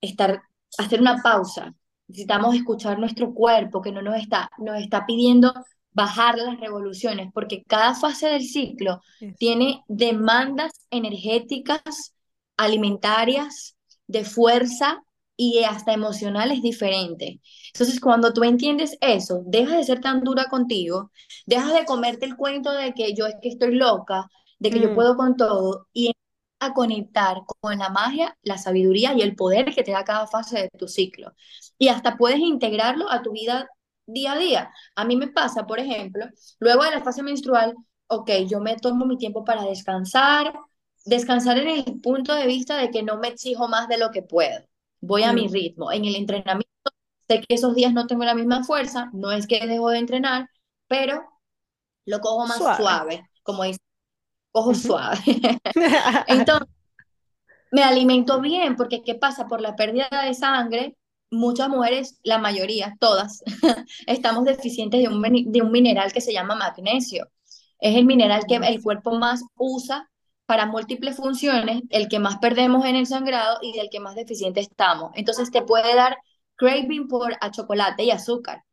estar, hacer una pausa, necesitamos escuchar nuestro cuerpo que no nos está, nos está pidiendo bajar las revoluciones, porque cada fase del ciclo tiene demandas energéticas, alimentarias, de fuerza y hasta emocionales diferentes. Entonces, cuando tú entiendes eso, dejas de ser tan dura contigo, dejas de comerte el cuento de que yo es que estoy loca, de que yo Mm, puedo con todo y a conectar con la magia, la sabiduría y el poder que te da cada fase de tu ciclo. Y hasta puedes integrarlo a tu vida día a día. A mí me pasa, por ejemplo, luego de la fase menstrual, ok, yo me tomo mi tiempo para descansar, descansar en el punto de vista de que no me exijo más de lo que puedo. Voy a mi ritmo. En el entrenamiento, sé que esos días no tengo la misma fuerza, no es que dejo de entrenar, pero lo cojo más suave. suave, como dice, cojo suave. Entonces, me alimento bien, porque ¿qué pasa? Por la pérdida de sangre, muchas mujeres, la mayoría, todas, estamos deficientes de un, de un mineral que se llama magnesio. Es el mineral que el cuerpo más usa para múltiples funciones, el que más perdemos en el sangrado y del que más deficiente estamos. Entonces te puede dar craving por a chocolate y azúcar.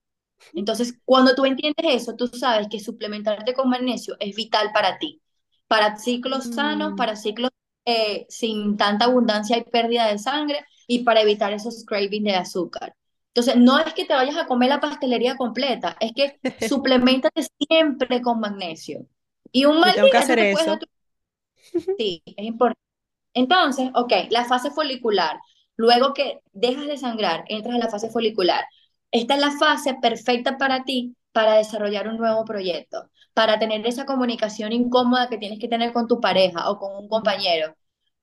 Entonces, cuando tú entiendes eso, tú sabes que suplementarte con magnesio es vital para ti, para ciclos sanos, Mm. para ciclos eh, sin tanta abundancia y pérdida de sangre y para evitar esos cravings de azúcar. Entonces, no es que te vayas a comer la pastelería completa, es que suplementate siempre con magnesio. Y un mal que día no te eso. tu... Sí, es importante. Entonces, ok, la fase folicular. Luego que dejas de sangrar, entras a la fase folicular. Esta es la fase perfecta para ti para desarrollar un nuevo proyecto, para tener esa comunicación incómoda que tienes que tener con tu pareja o con un compañero,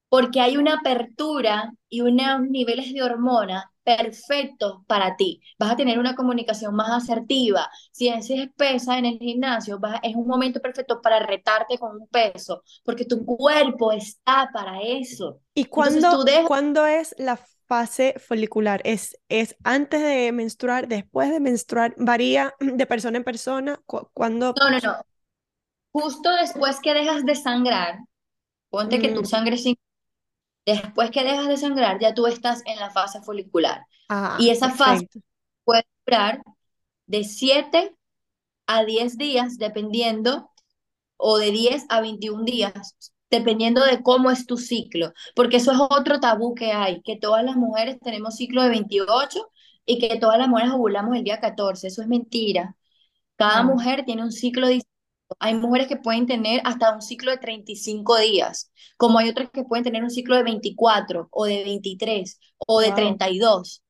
porque hay una apertura y unos niveles de hormona perfectos para ti. Vas a tener una comunicación más asertiva. Si haces pesa en el gimnasio, vas- es un momento perfecto para retarte con un peso, porque tu cuerpo está para eso. ¿Y cuándo, dejas, cuándo es la fase folicular? ¿Es, es antes de menstruar, después de menstruar? ¿Varía de persona en persona? ¿Cu- ¿Cuándo? no, no, no, justo después que dejas de sangrar, ponte que tu Mm, sangre sin, después que dejas de sangrar, ya tú estás en la fase folicular. Y ah, esa fase puede durar de 7 a 10 días, dependiendo, o de 10 a 21 días, dependiendo de cómo es tu ciclo, porque eso es otro tabú que hay, que todas las mujeres tenemos ciclo de 28 y que todas las mujeres ovulamos el día 14, eso es mentira. Cada Mm, mujer tiene un ciclo distinto. Hay mujeres que pueden tener hasta un ciclo de 35 días, como hay otras que pueden tener un ciclo de 24 o de 23 o de wow. 32.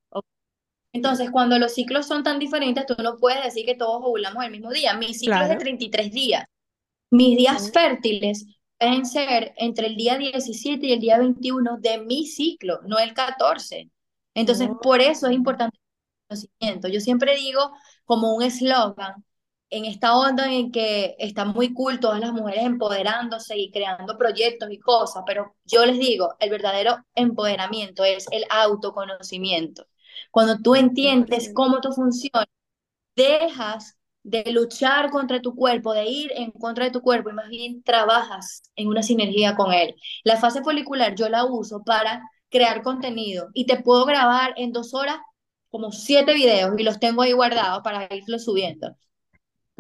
Entonces, cuando los ciclos son tan diferentes, tú no puedes decir que todos ovulamos el mismo día. Mi ciclo es de Claro. 33 días. Mis días fértiles pueden ser entre el día 17 y el día 21 de mi ciclo, no el 14. Entonces, oh, por eso es importante el conocimiento. Yo siempre digo como un eslogan en esta onda en que está muy cool todas las mujeres empoderándose y creando proyectos y cosas, pero yo les digo, el verdadero empoderamiento es el autoconocimiento. Cuando tú entiendes 100%. cómo tú funcionas, dejas de luchar contra tu cuerpo, de ir en contra de tu cuerpo y más bien trabajas en una sinergia con él. La fase folicular yo la uso para crear contenido y te puedo grabar en dos horas como siete videos y los tengo ahí guardados para irlos subiendo.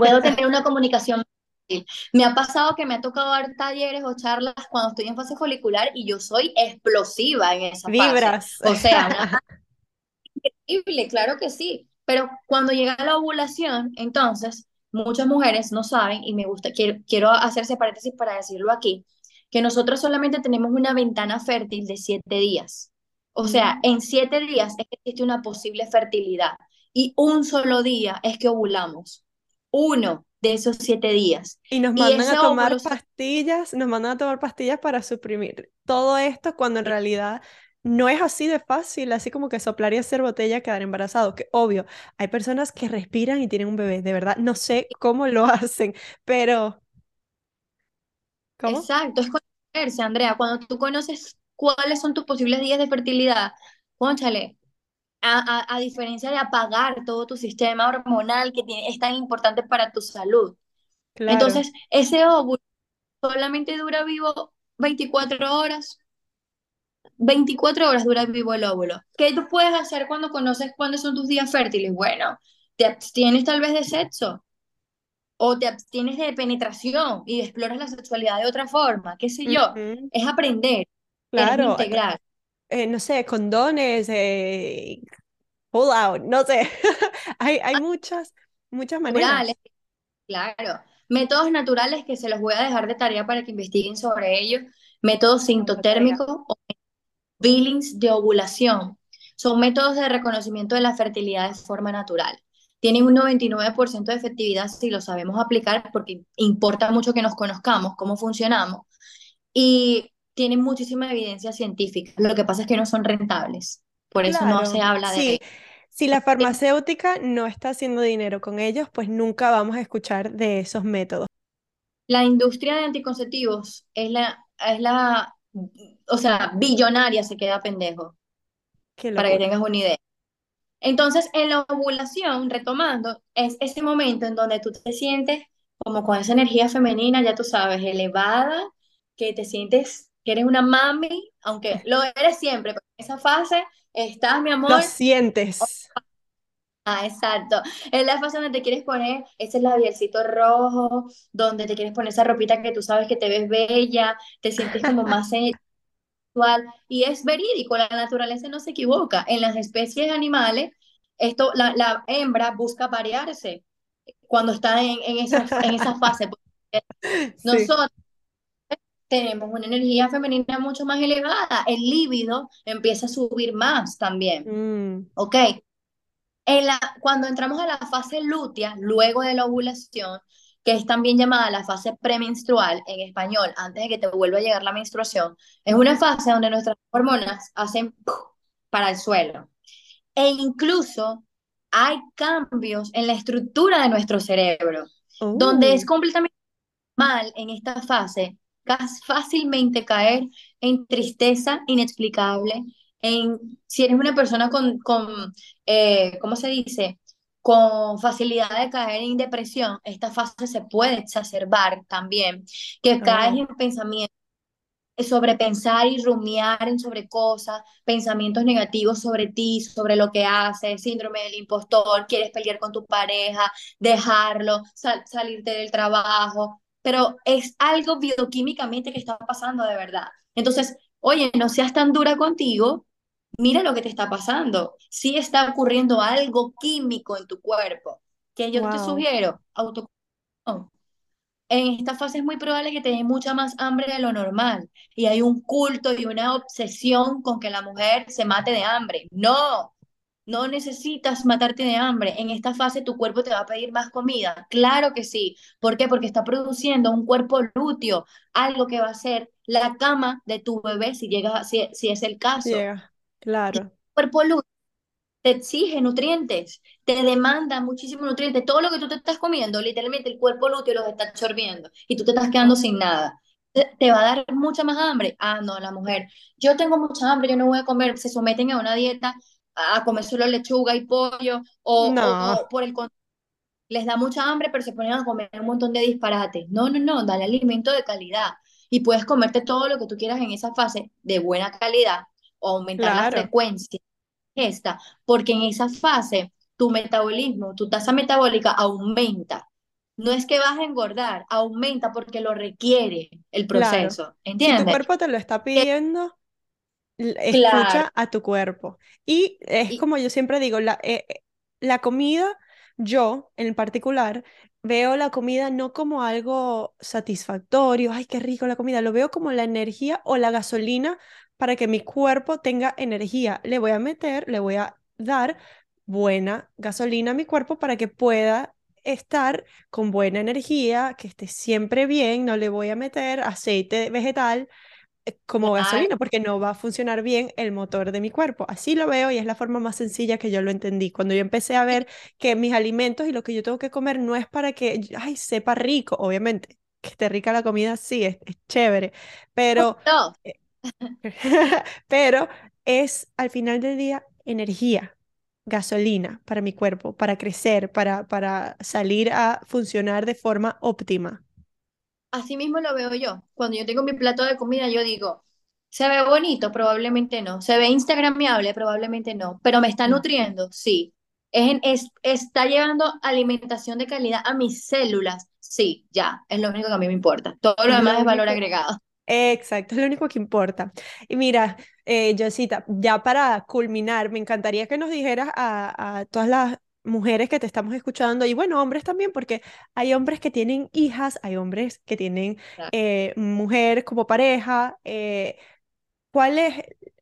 Puedo tener una comunicación. Me ha pasado que me ha tocado dar talleres o charlas cuando estoy en fase folicular y yo soy explosiva en esa fase. Vibras. O sea, una Increíble, claro que sí, pero cuando llega la ovulación, entonces muchas mujeres no saben, y me gusta, quiero, quiero hacerse paréntesis para decirlo aquí, que nosotros solamente tenemos una ventana fértil de siete días. O sea, en siete días existe una posible fertilidad y un solo día es que ovulamos. Uno de esos siete días. Y nos Y mandan a óvulo tomar pastillas, nos mandan a tomar pastillas para suprimir todo esto cuando en realidad no es así de fácil, así como que soplar y hacer botella, quedar embarazado, que obvio, hay personas que respiran y tienen un bebé, de verdad, no sé cómo lo hacen, pero ¿cómo? Exacto, es conocerse, Andrea, cuando tú conoces cuáles son tus posibles días de fertilidad, cónchale, a, a, a diferencia de apagar todo tu sistema hormonal que tiene, es tan importante para tu salud. Claro. Entonces, ese óvulo solamente dura vivo 24 horas. 24 horas dura vivo el óvulo. ¿Qué tú puedes hacer cuando conoces cuándo son tus días fértiles? Bueno, te abstienes tal vez de sexo o te abstienes de penetración y exploras la sexualidad de otra forma, qué sé yo. Es aprender, es Claro. integrar. Eh, no sé, condones, eh, pull out, no sé. Hay, hay muchas, muchas Naturales, maneras. claro. Métodos naturales que se los voy a dejar de tarea para que investiguen sobre ellos. Métodos sintotérmicos Billings de ovulación. Son métodos de reconocimiento de la fertilidad de forma natural. Tienen un 99% de efectividad si lo sabemos aplicar porque importa mucho que nos conozcamos, cómo funcionamos. Y tienen muchísima evidencia científica. Lo que pasa es que no son rentables. Por eso no se habla de sí. ellos. Si la farmacéutica no está haciendo dinero con ellos, pues nunca vamos a escuchar de esos métodos. La industria de anticonceptivos es la, es la, o sea, billonaria se queda pendejo, para que tengas una idea. Entonces, en la ovulación, retomando, es ese momento en donde tú te sientes como con esa energía femenina, ya tú sabes, elevada, que te sientes que eres una mami, aunque lo eres siempre, pero en esa fase estás, mi Lo amor. sientes. Ah, exacto. Es la fase donde te quieres poner ese labialcito rojo, donde te quieres poner esa ropita que tú sabes que te ves bella, te sientes como más sexual. Y es verídico, la naturaleza no se equivoca. En las especies animales, esto, la, la hembra busca parearse cuando está en, en esa, en esa fase. Nosotros tenemos una energía femenina mucho más elevada, el líbido empieza a subir más también, Mm, ¿ok? En la, cuando entramos a la fase lútea, luego de la ovulación, que es también llamada la fase premenstrual en español, antes de que te vuelva a llegar la menstruación, es una fase donde nuestras hormonas hacen para el suelo. E incluso hay cambios en la estructura de nuestro cerebro, donde es Oh, completamente mal en esta fase fácilmente caer en tristeza inexplicable, en si eres una persona con, con eh, ¿cómo se dice? con facilidad de caer en depresión, esta fase se puede exacerbar también, que caes en pensamientos sobre pensar y rumiar en sobre cosas, pensamientos negativos sobre ti, sobre lo que haces, síndrome del impostor, quieres pelear con tu pareja, dejarlo, sal- salirte del trabajo, pero es algo bioquímicamente que está pasando de verdad. Entonces, oye, no seas tan dura contigo, mira lo que te está pasando. Sí está ocurriendo algo químico en tu cuerpo, que yo te sugiero, autocontrol en esta fase es muy probable que te dé mucha más hambre de lo normal y hay un culto y una obsesión con que la mujer se mate de hambre. No, no necesitas matarte de hambre. En esta fase tu cuerpo te va a pedir más comida. Claro que sí. ¿Por qué? Porque está produciendo un cuerpo lúteo, algo que va a ser la cama de tu bebé si llega, si, si es el caso. Claro. Cuerpo lúteo te exige nutrientes, te demanda muchísimos nutrientes. Todo lo que tú te estás comiendo, literalmente el cuerpo lúteo los está absorbiendo y tú te estás quedando sin nada. Te va a dar mucha más hambre. Ah, no, la mujer, yo tengo mucha hambre, yo no voy a comer. Se someten a una dieta a comer solo lechuga y pollo o, no, o por el les da mucha hambre, pero se ponen a comer un montón de disparates. No, no, no, dale alimento de calidad y puedes comerte todo lo que tú quieras en esa fase de buena calidad o aumentar la claro, frecuencia esta, porque en esa fase tu metabolismo, tu tasa metabólica aumenta. No es que vas a engordar, aumenta porque lo requiere el claro. proceso, Si tu ¿entiendes? cuerpo te lo está Que- pidiendo, Claro, escucha a tu cuerpo. Y es y como yo siempre digo, la, eh, eh, la comida, yo en particular, veo la comida no como algo satisfactorio, ay, qué rico la comida, lo veo como la energía o la gasolina para que mi cuerpo tenga energía. Le voy a meter, le voy a dar buena gasolina a mi cuerpo para que pueda estar con buena energía, que esté siempre bien, no le voy a meter aceite vegetal como claro, gasolina, porque no va a funcionar bien el motor de mi cuerpo. Así lo veo y es la forma más sencilla que yo lo entendí. Cuando yo empecé a ver que mis alimentos y lo que yo tengo que comer no es para que, ay, sepa rico, obviamente. que esté rica la comida, sí, es, es chévere, pero, No, eh, pero es al final del día energía, gasolina para mi cuerpo, para crecer, para, para salir a funcionar de forma óptima. Así mismo lo veo yo. Cuando yo tengo mi plato de comida, yo digo, ¿se ve bonito? Probablemente no. ¿Se ve instagramiable? Probablemente no. ¿Pero me está Mm. nutriendo? Sí. ¿Es, en- es- ¿está llevando alimentación de calidad a mis células? Sí, ya. Es lo único que a mí me importa. Todo lo demás es valor agregado. Exacto, es lo único que importa. Y mira, eh, Josita, ya para culminar, me encantaría que nos dijeras a, a todas las mujeres que te estamos escuchando, y bueno, hombres también, porque hay hombres que tienen hijas, hay hombres que tienen eh, mujer como pareja. eh, ¿cuáles,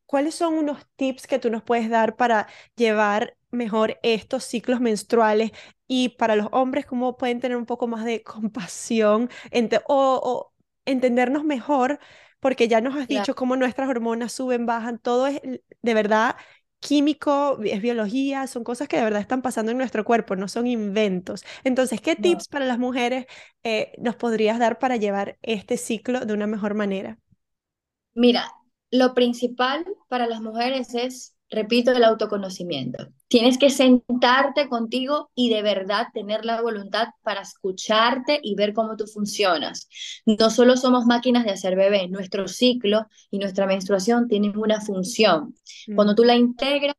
cuáles son unos tips que tú nos puedes dar para llevar mejor estos ciclos menstruales? Y para los hombres, ¿cómo pueden tener un poco más de compasión ente- o, o entendernos mejor? Porque ya nos has Claro, dicho cómo nuestras hormonas suben, bajan, todo es de verdad químico, es biología, son cosas que de verdad están pasando en nuestro cuerpo, no son inventos. Entonces, ¿qué no. tips para las mujeres eh, nos podrías dar para llevar este ciclo de una mejor manera? Mira, lo principal para las mujeres es, repito, el autoconocimiento. Tienes que sentarte contigo y de verdad tener la voluntad para escucharte y ver cómo tú funcionas. No solo somos máquinas de hacer bebé, nuestro ciclo y nuestra menstruación tienen una función. Cuando Mm, tú la integras,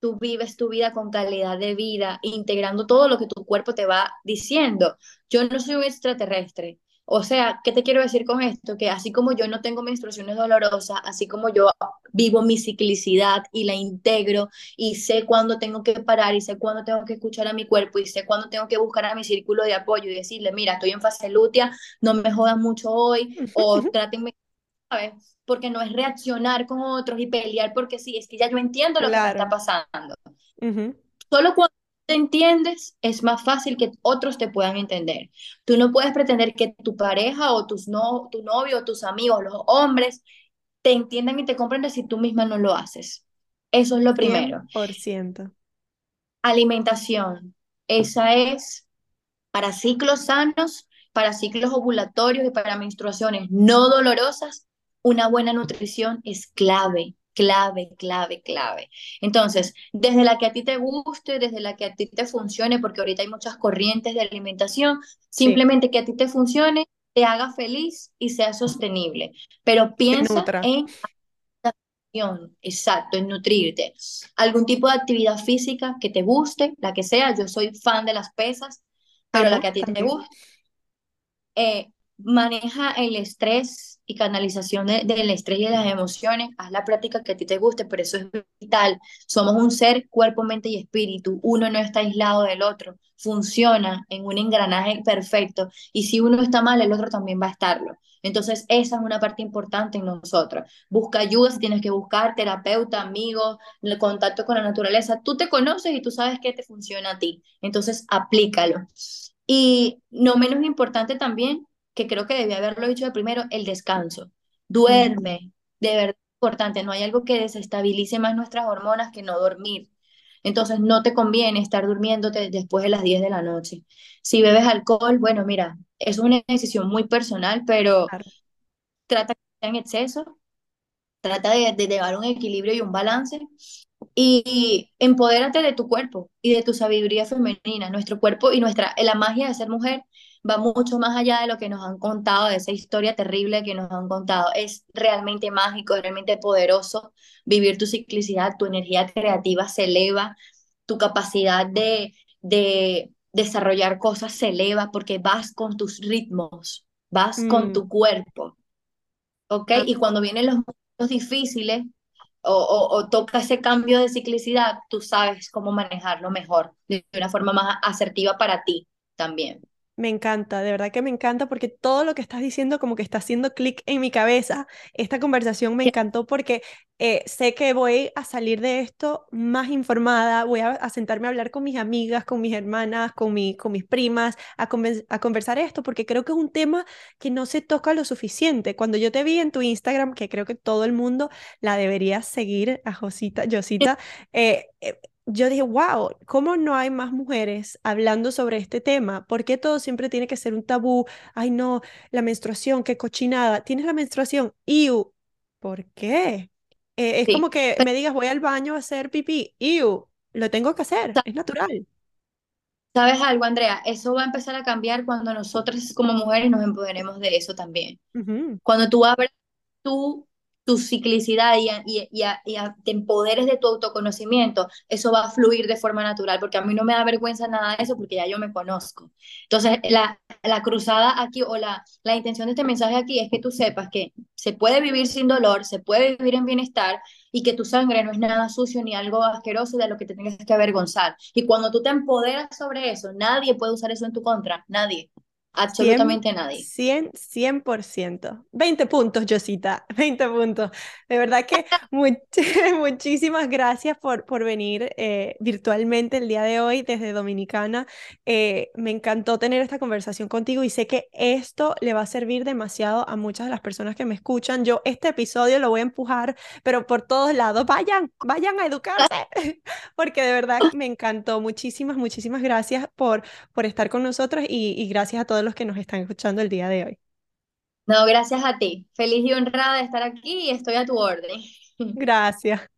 tú vives tu vida con calidad de vida, integrando todo lo que tu cuerpo te va diciendo. Yo no soy un extraterrestre. O sea, ¿qué te quiero decir con esto? Que así como yo no tengo menstruaciones dolorosas, así como yo vivo mi ciclicidad y la integro y sé cuándo tengo que parar y sé cuándo tengo que escuchar a mi cuerpo y sé cuándo tengo que buscar a mi círculo de apoyo y decirle, mira, estoy en fase lútea, no me jodan mucho hoy o trátenme, ¿sabes? Porque no es reaccionar con otros y pelear porque sí, es que ya yo entiendo lo que me está pasando. Solo cuando te entiendes es más fácil que otros te puedan entender. Tú no puedes pretender que tu pareja o tus no, tu novio o tus amigos, los hombres, te entiendan y te comprendan si tú misma no lo haces. Eso es lo primero. por ciento Alimentación. Esa es para ciclos sanos, para ciclos ovulatorios y para menstruaciones no dolorosas, una buena nutrición es clave, clave, clave, clave. Entonces, desde la que a ti te guste, desde la que a ti te funcione, porque ahorita hay muchas corrientes de alimentación, Sí, simplemente que a ti te funcione, te haga feliz y sea sostenible. Pero piensa en alimentación, exacto, en nutrirte. Algún tipo de actividad física que te guste, la que sea. Yo soy fan de las pesas, pero la que a ti te guste eh, maneja el estrés y canalización de- del estrés y de las emociones, haz la práctica que a ti te guste, pero eso es vital. Somos un ser, cuerpo, mente y espíritu. Uno no está aislado del otro, funciona en un engranaje perfecto y si uno está mal, el otro también va a estarlo. Entonces, esa es una parte importante en nosotros. Busca ayuda si tienes que buscar, terapeuta, amigo, el contacto con la naturaleza. Tú te conoces y tú sabes qué te funciona a ti. Entonces, aplícalo. Y no menos importante también, que creo que debí haberlo dicho de primero, el descanso. Duerme, de verdad importante. No hay algo que desestabilice más nuestras hormonas que no dormir. Entonces no te conviene estar durmiéndote después de las 10 de la noche. Si bebes alcohol, bueno, mira, es una decisión muy personal, pero claro. trata que sea en exceso, trata de, de llevar un equilibrio y un balance y empodérate de tu cuerpo y de tu sabiduría femenina. Nuestro cuerpo y nuestra, la magia de ser mujer va mucho más allá de lo que nos han contado, de esa historia terrible que nos han contado. Es realmente mágico, es realmente poderoso vivir tu ciclicidad, tu energía creativa se eleva, tu capacidad de, de desarrollar cosas se eleva porque vas con tus ritmos, vas con Mm, tu cuerpo, ¿ok? Y amo. cuando vienen los momentos difíciles, o, o, o toca ese cambio de ciclicidad, tú sabes cómo manejarlo mejor, de una forma más asertiva para ti también. Me encanta, de verdad que me encanta porque todo lo que estás diciendo como que está haciendo clic en mi cabeza. Esta conversación me encantó porque eh, sé que voy a salir de esto más informada, voy a, a sentarme a hablar con mis amigas, con mis hermanas, con, mi, con mis primas, a conversar esto porque creo que es un tema que no se toca lo suficiente. Cuando yo te vi en tu Instagram, que creo que todo el mundo la debería seguir a Josita, Josita, eh, eh, yo dije, wow, ¿cómo no hay más mujeres hablando sobre este tema? ¿Por qué todo siempre tiene que ser un tabú? Ay, no, la menstruación, qué cochinada. ¿Tienes la menstruación? Iu, ¿por qué? Eh, es Sí. como que me digas, voy al baño a hacer pipí. Iu, lo tengo que hacer, es natural. ¿Sabes algo, Andrea? Eso va a empezar a cambiar cuando nosotras como mujeres nos empoderemos de eso también. Cuando tú abres tu, tu ciclicidad y, a- y, a- y a- te empoderes de tu autoconocimiento, eso va a fluir de forma natural, porque a mí no me da vergüenza nada de eso, porque ya yo me conozco. Entonces, la, la cruzada aquí o la, la intención de este mensaje aquí es que tú sepas que se puede vivir sin dolor, se puede vivir en bienestar y que tu sangre no es nada sucio ni algo asqueroso de lo que te tengas que avergonzar. Y cuando tú te empoderas sobre eso, nadie puede usar eso en tu contra, nadie, 100, absolutamente nadie. 100, 100%. 20 puntos, Josita, 20 puntos. De verdad que much- muchísimas gracias por, por venir eh, virtualmente el día de hoy desde Dominicana. Eh, me encantó tener esta conversación contigo y sé que esto le va a servir demasiado a muchas de las personas que me escuchan. Yo este episodio lo voy a empujar, pero por todos lados, vayan, vayan a educarse, porque de verdad me encantó. Muchísimas, muchísimas gracias por por estar con nosotros y, y gracias a todos los que nos están escuchando el día de hoy. No, gracias a ti. Feliz y honrada de estar aquí y estoy a tu orden. Gracias.